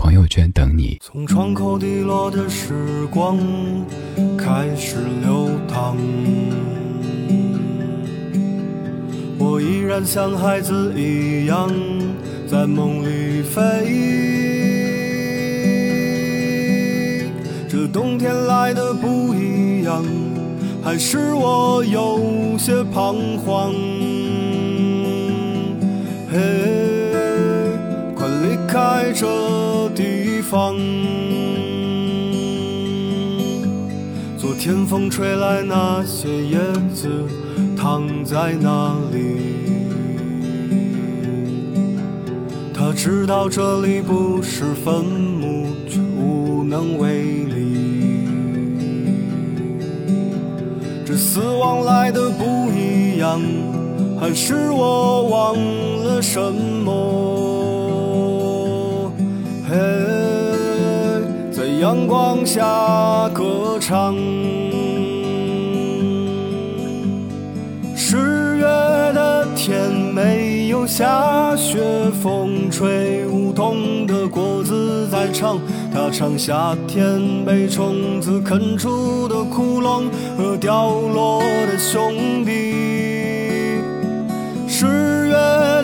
朋友圈等你。从窗口滴落的时光开始流淌，我依然像孩子一样在梦里飞。这冬天来的不一样，还是我有些彷徨。嘿。离开这地方，昨天风吹来，那些叶子躺在哪里？他知道这里不是坟墓，却无能为力。这死亡来的不一样，还是我忘了什么？嘿，在阳光下歌唱。十月的天没有下雪，风吹梧桐的果子在唱。它唱夏天被虫子啃出的窟窿和掉落的兄弟。十月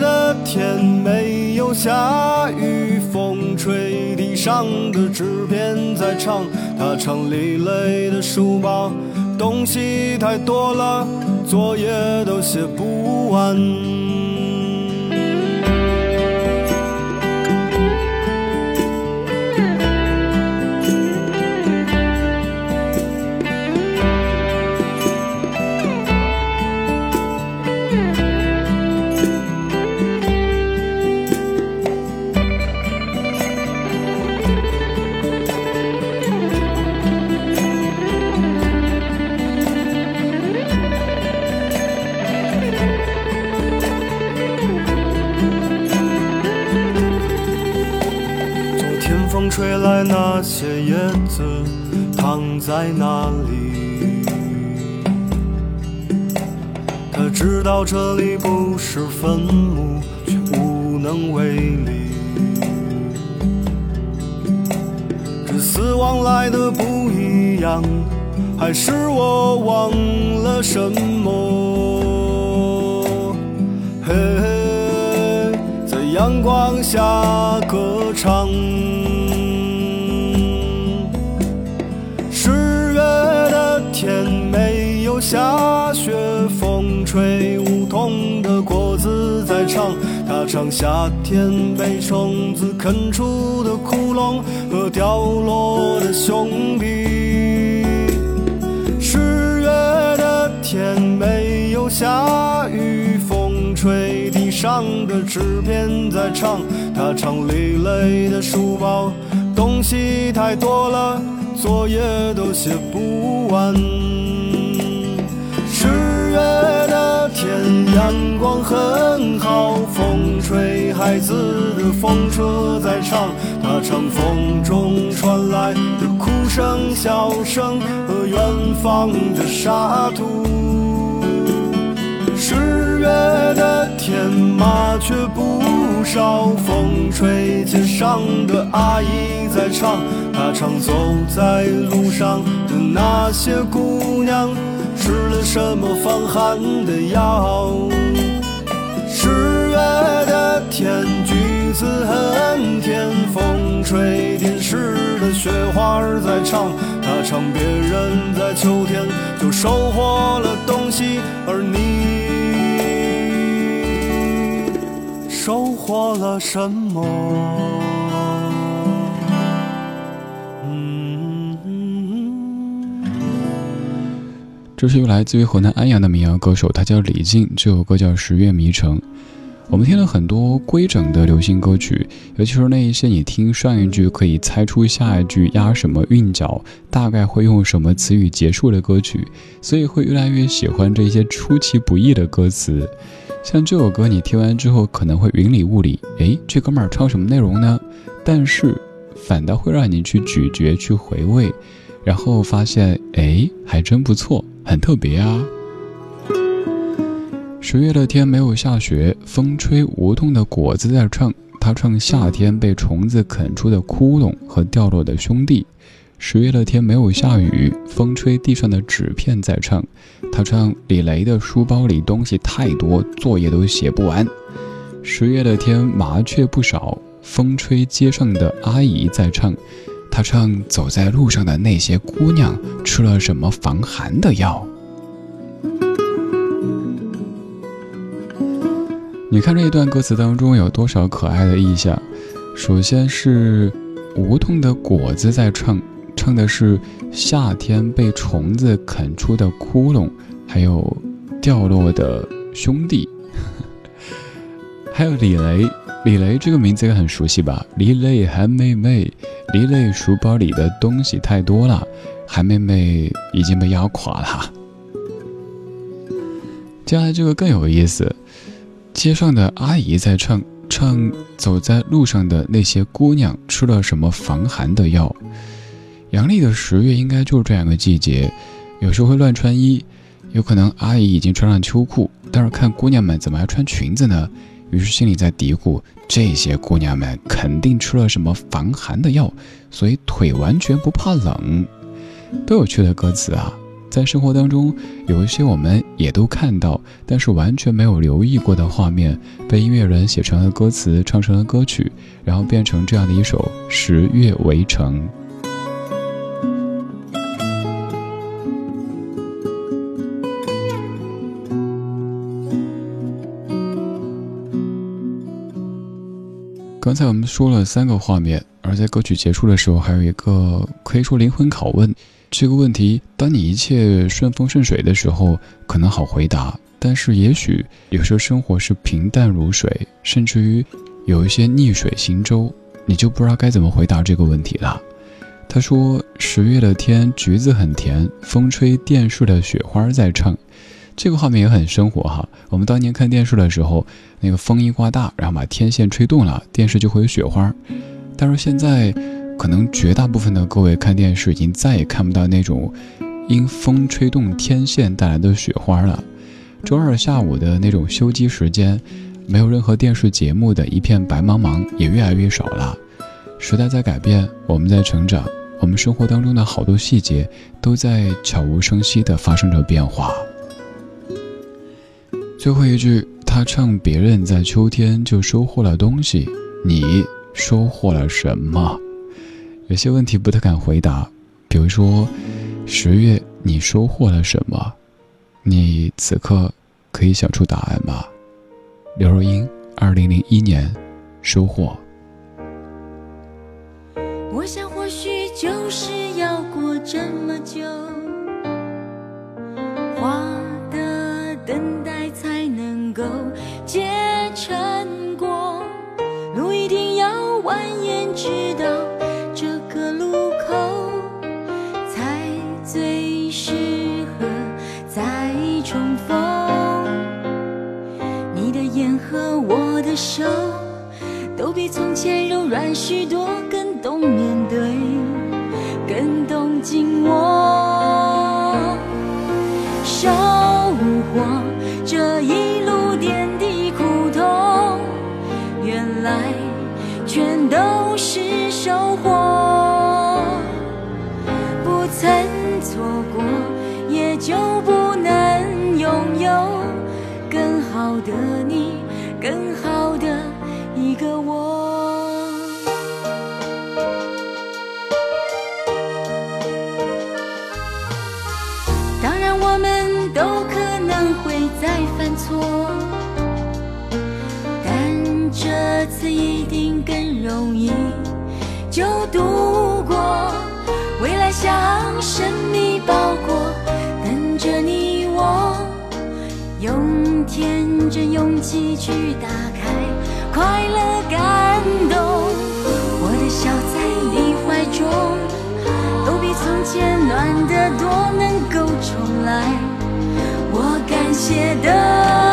的天没下雨。风吹地上的纸片在唱，他唱累累的书包，东西太多了，作业都写不完。来那些叶子躺在哪里？他知道这里不是坟墓，却无能为力。这死亡来的不一样，还是我忘了什么？嘿，在阳光下歌唱。吹梧桐的果子在唱，它唱夏天被虫子啃出的窟窿和掉落的兄弟。十月的天没有下雨，风吹地上的纸片在唱，它唱累累的书包，东西太多了，作业都写不完。十月天，阳光很好，风吹孩子的风车在唱，它唱风中传来的哭声、笑声和远方的沙土。十月的天，麻雀不少，风吹街上的阿姨在唱，她唱走在路上的那些姑娘。吃了什么防寒的药？十月的天，橘子很甜，风吹电视的雪花在唱，它唱别人在秋天就收获了东西，而你收获了什么？这是一个来自于河南安阳的民谣歌手，他叫李静，这首歌叫《十月迷城》。我们听了很多规整的流行歌曲，尤其是那一些你听上一句可以猜出下一句押什么韵脚，大概会用什么词语结束的歌曲，所以会越来越喜欢这些出其不意的歌词。像这首歌，你听完之后可能会云里雾里，诶，这哥们儿唱什么内容呢？但是反倒会让你去咀嚼、去回味，然后发现，诶，还真不错，很特别啊。十月的天没有下雪，风吹梧桐的果子在唱，他唱夏天被虫子啃出的窟窿和掉落的兄弟。十月的天没有下雨，风吹地上的纸片在唱。他唱李雷的书包里东西太多，作业都写不完。十月的天麻雀不少，风吹街上的阿姨在唱。他唱走在路上的那些姑娘吃了什么防寒的药。你看这一段歌词当中有多少可爱的意象？首先是梧桐的果子在唱。唱的是夏天被虫子啃出的窟窿，还有掉落的兄弟，还有李雷。李雷这个名字也很熟悉吧？李雷韩妹妹，李雷书包里的东西太多了，韩妹妹已经被压垮了。接下来这个更有意思，街上的阿姨在唱，唱走在路上的那些姑娘吃了什么防寒的药。阳历的十月应该就是这样一个季节，有时候会乱穿衣，有可能阿姨已经穿上秋裤，但是看姑娘们怎么还穿裙子呢？于是心里在嘀咕：这些姑娘们肯定吃了什么防寒的药，所以腿完全不怕冷。多有趣的歌词啊！在生活当中，有一些我们也都看到，但是完全没有留意过的画面，被音乐人写成了歌词，唱成了歌曲，然后变成这样的一首《十月围城》。刚才我们说了三个画面，而在歌曲结束的时候，还有一个可以说灵魂拷问。这个问题，当你一切顺风顺水的时候，可能好回答；但是也许有时候生活是平淡如水，甚至于有一些逆水行舟，你就不知道该怎么回答这个问题了。他说：“十月的天，橘子很甜，风吹电视的雪花在唱。”这个画面也很生活哈。我们当年看电视的时候，那个风一刮大，然后把天线吹动了，电视就会有雪花。但是现在，可能绝大部分的各位看电视已经再也看不到那种因风吹动天线带来的雪花了。周二下午的那种休机时间，没有任何电视节目的一片白茫茫也越来越少了。时代在改变，我们在成长，我们生活当中的好多细节都在悄无声息地发生着变化。最后一句，他唱别人在秋天就收获了东西，你收获了什么？有些问题不太敢回答，比如说，十月你收获了什么？你此刻可以想出答案吗？刘若英，二零零一年，收获。都可能会再犯错，但这次一定更容易就度过。未来像神秘包裹，等着你我用天。真勇气去打开快乐感动。我的笑在你怀中，都比从前暖得多，能够重来。感谢的。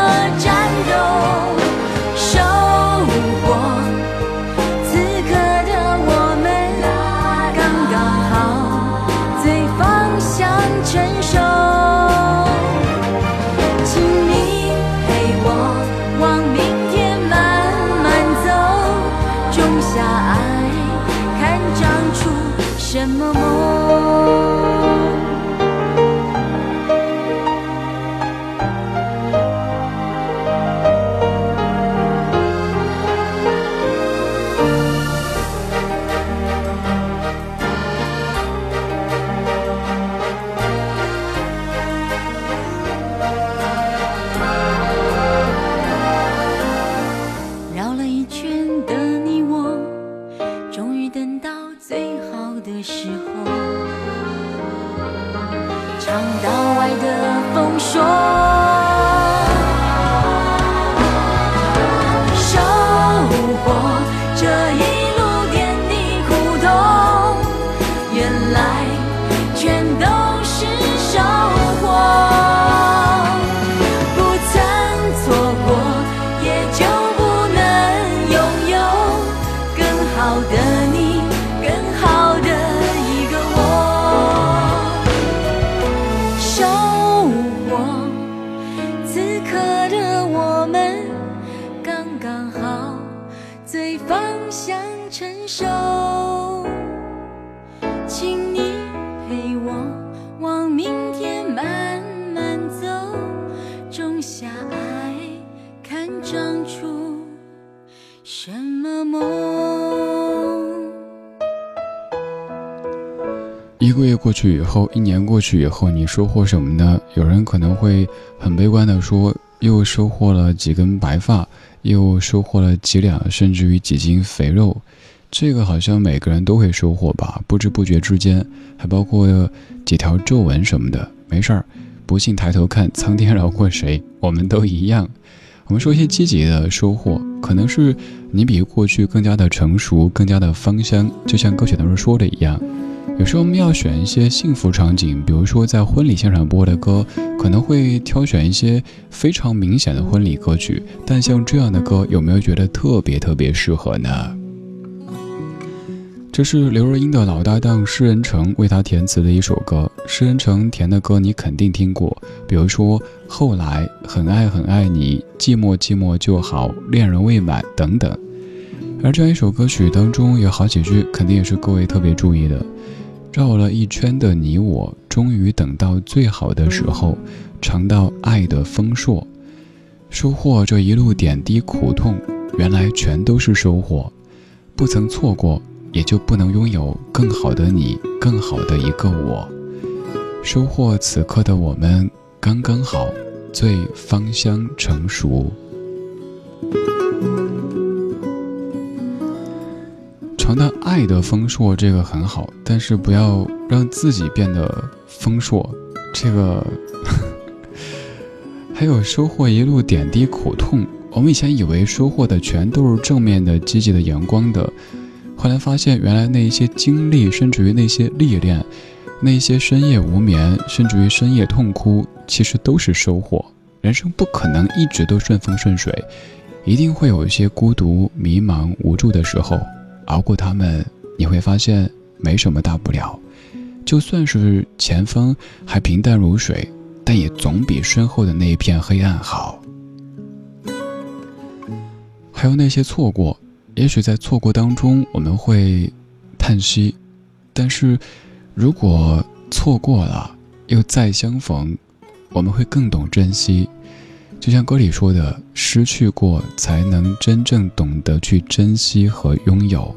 一个月过去以后，一年过去以后，你收获什么呢？有人可能会很悲观的说，又收获了几根白发，又收获了几两甚至于几斤肥肉。这个好像每个人都会收获吧，不知不觉之间，还包括几条皱纹什么的。没事儿，不信抬头看，苍天饶过谁？我们都一样。我们说一些积极的收获，可能是你比过去更加的成熟，更加的芳香，就像歌曲当中说的一样。有时候我们要选一些幸福场景，比如说在婚礼现场播的歌，可能会挑选一些非常明显的婚礼歌曲。但像这样的歌，有没有觉得特别特别适合呢？这是刘若英的老搭档施仁成为她填词的一首歌。施恩成填的歌你肯定听过，比如说《后来》《很爱很爱你》《寂寞寂寞就好》《恋人未满》等等。而这样一首歌曲当中有好几句，肯定也是各位特别注意的。绕了一圈的你我，终于等到最好的时候，尝到爱的丰硕，收获这一路点滴苦痛，原来全都是收获。不曾错过，也就不能拥有更好的你，更好的一个我。收获此刻的我们刚刚好，最芳香成熟。尝到爱的丰硕，这个很好，但是不要让自己变得丰硕。这个 还有收获一路点滴苦痛。我们以前以为收获的全都是正面的、积极的、阳光的，后来发现原来那一些经历，甚至于那些历练，那些深夜无眠，甚至于深夜痛哭，其实都是收获。人生不可能一直都顺风顺水，一定会有一些孤独、迷茫、无助的时候。熬过他们，你会发现没什么大不了。就算是前方还平淡如水，但也总比身后的那一片黑暗好。还有那些错过，也许在错过当中我们会叹息，但是如果错过了又再相逢，我们会更懂珍惜。就像歌里说的：“失去过，才能真正懂得去珍惜和拥有。”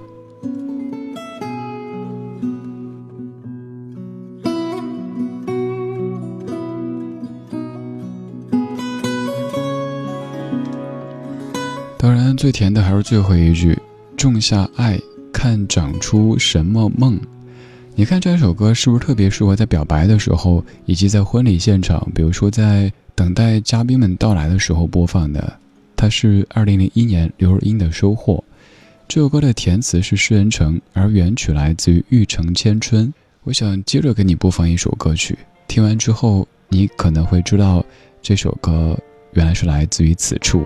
当然，最甜的还是最后一句：“种下爱，看长出什么梦。”你看这首歌是不是特别适合在表白的时候，以及在婚礼现场，比如说在。等待嘉宾们到来的时候播放的。它是二零零一年刘若英的《收获》。这首歌的填词是施人成，而原曲来自于玉城千春。我想接着给你播放一首歌曲，听完之后，你可能会知道这首歌原来是来自于此处。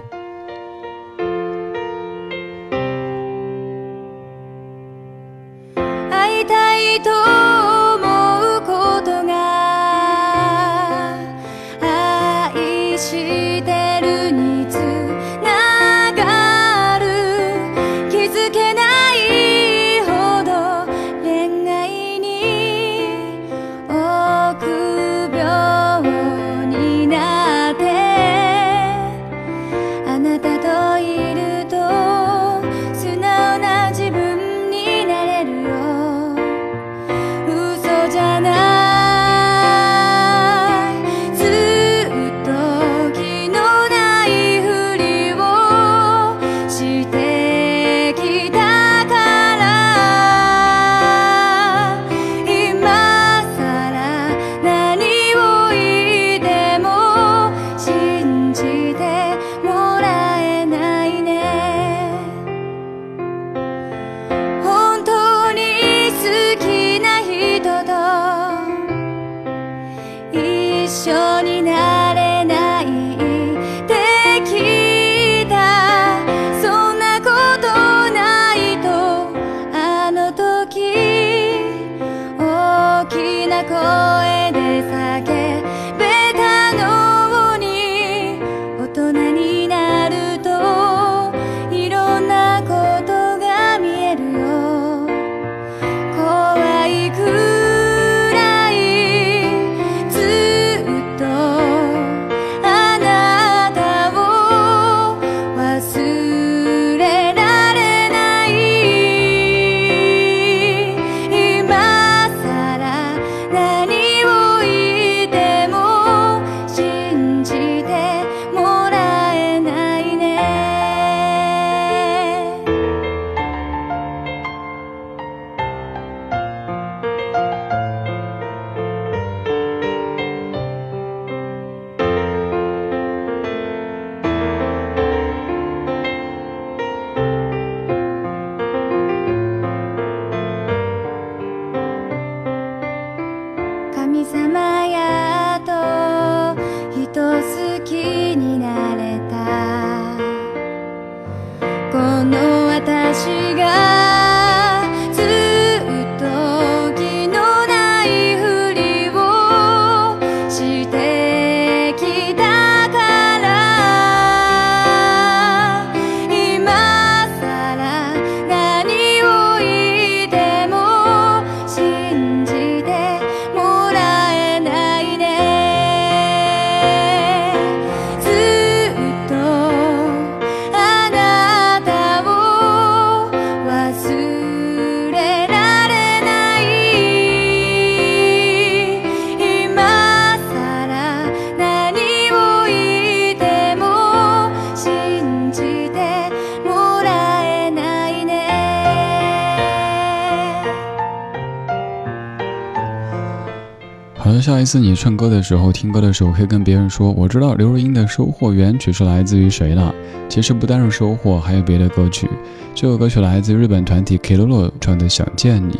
下一次你唱歌的时候，听歌的时候，可以跟别人说：“我知道刘若英的《收获》原曲是来自于谁了。”其实不单是《收获》，还有别的歌曲。这首歌曲来自日本团体 Kilolo 唱的《想见你》，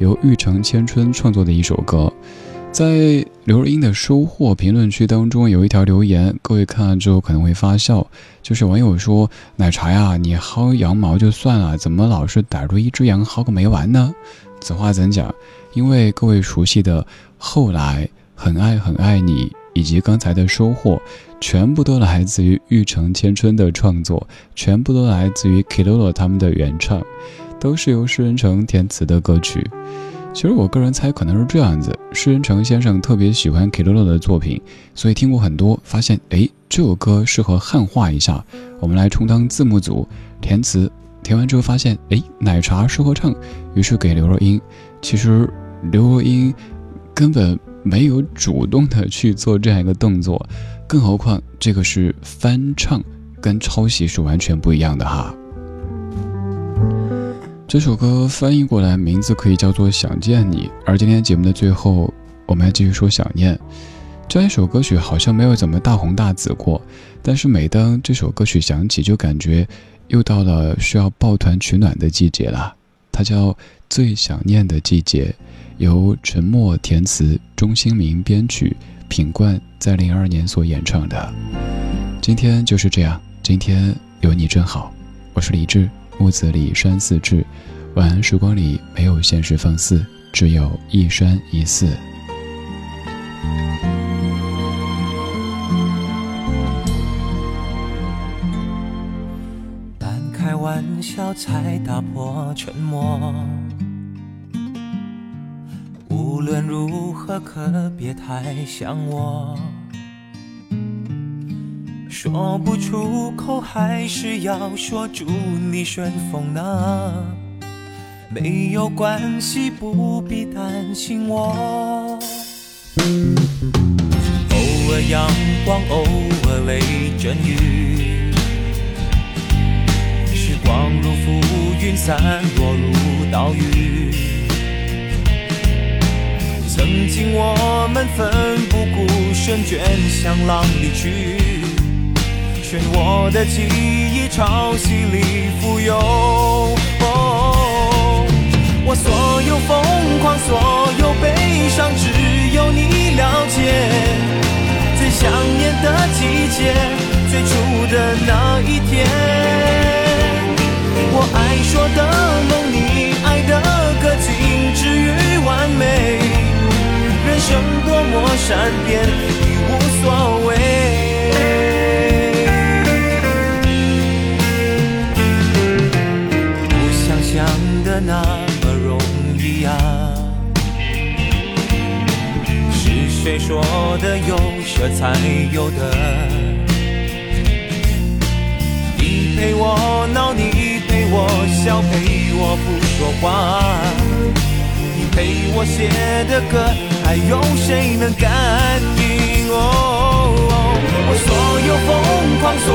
由玉城千春创作的一首歌。在刘若英的《收获》评论区当中，有一条留言，各位看了之后可能会发笑，就是网友说：“奶茶呀，你薅羊毛就算了，怎么老是逮住一只羊薅个没完呢？”此话怎讲？因为各位熟悉的。后来很爱很爱你，以及刚才的收获，全部都来自于玉城千春的创作，全部都来自于 kilol 他们的原唱，都是由施人成填词的歌曲。其实我个人猜可能是这样子：施人成先生特别喜欢 kilol 的作品，所以听过很多，发现哎这首歌适合汉化一下，我们来充当字幕组填词。填完之后发现哎奶茶适合唱，于是给刘若英。其实刘若英。根本没有主动的去做这样一个动作，更何况这个是翻唱，跟抄袭是完全不一样的哈。这首歌翻译过来名字可以叫做《想见你》，而今天节目的最后，我们要继续说想念。这一首歌曲好像没有怎么大红大紫过，但是每当这首歌曲响起，就感觉又到了需要抱团取暖的季节了。它叫《最想念的季节》，由陈默填词，钟兴民编曲，品冠在零二年所演唱的。今天就是这样，今天有你真好。我是李志，木子李山寺志。晚安时光里没有现实放肆，只有一山一寺。半开玩笑才打破沉默。无论如何，可别太想我。说不出口，还是要说祝你顺风呢。没有关系，不必担心我。偶尔阳光，偶尔雷阵雨。时光如浮云，散落如岛屿。曾经我们奋不顾身，卷向浪里去。漩涡的记忆，潮汐里浮游。我所有疯狂，所有悲伤，只有你了解。最想念的季节，最初的那一天。善变，已无所谓。不想象的那么容易啊？是谁说的有舍才有得？你陪我闹，你陪我笑，陪我不说话。你陪我写的歌，还有谁能感应？哦，我所有疯狂，所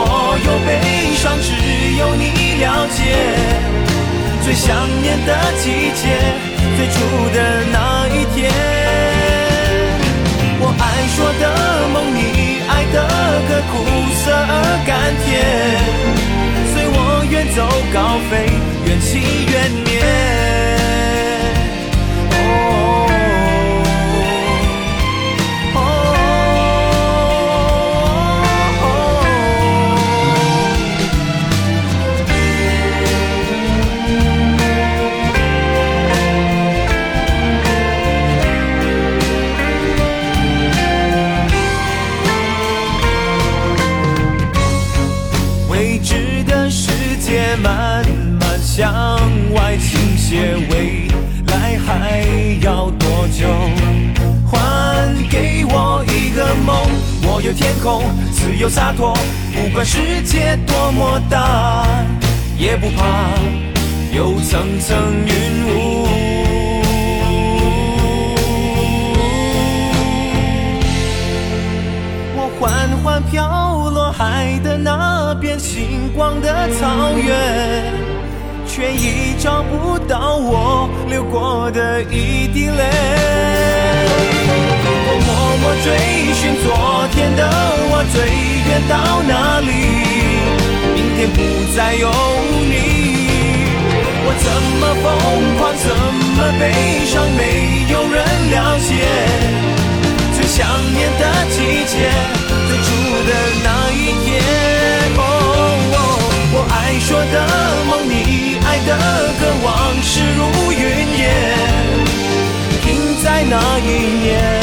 有悲伤，只有你了解。最想念的季节，最初的那一天。我爱说的梦，你爱的歌，苦涩而甘甜。随我远走高飞，缘起缘灭。向外倾斜，未来还要多久？还给我一个梦，我有天空，自由洒脱，不管世界多么大，也不怕有层层云雾。我缓缓飘落海的那边，星光的草原。却已找不到我流过的一滴泪。我默默追寻昨天的我，最远到哪里？明天不再有你。我怎么疯狂，怎么悲伤，没有人了解。最想念的季节，个，往事如云烟，停在那一年，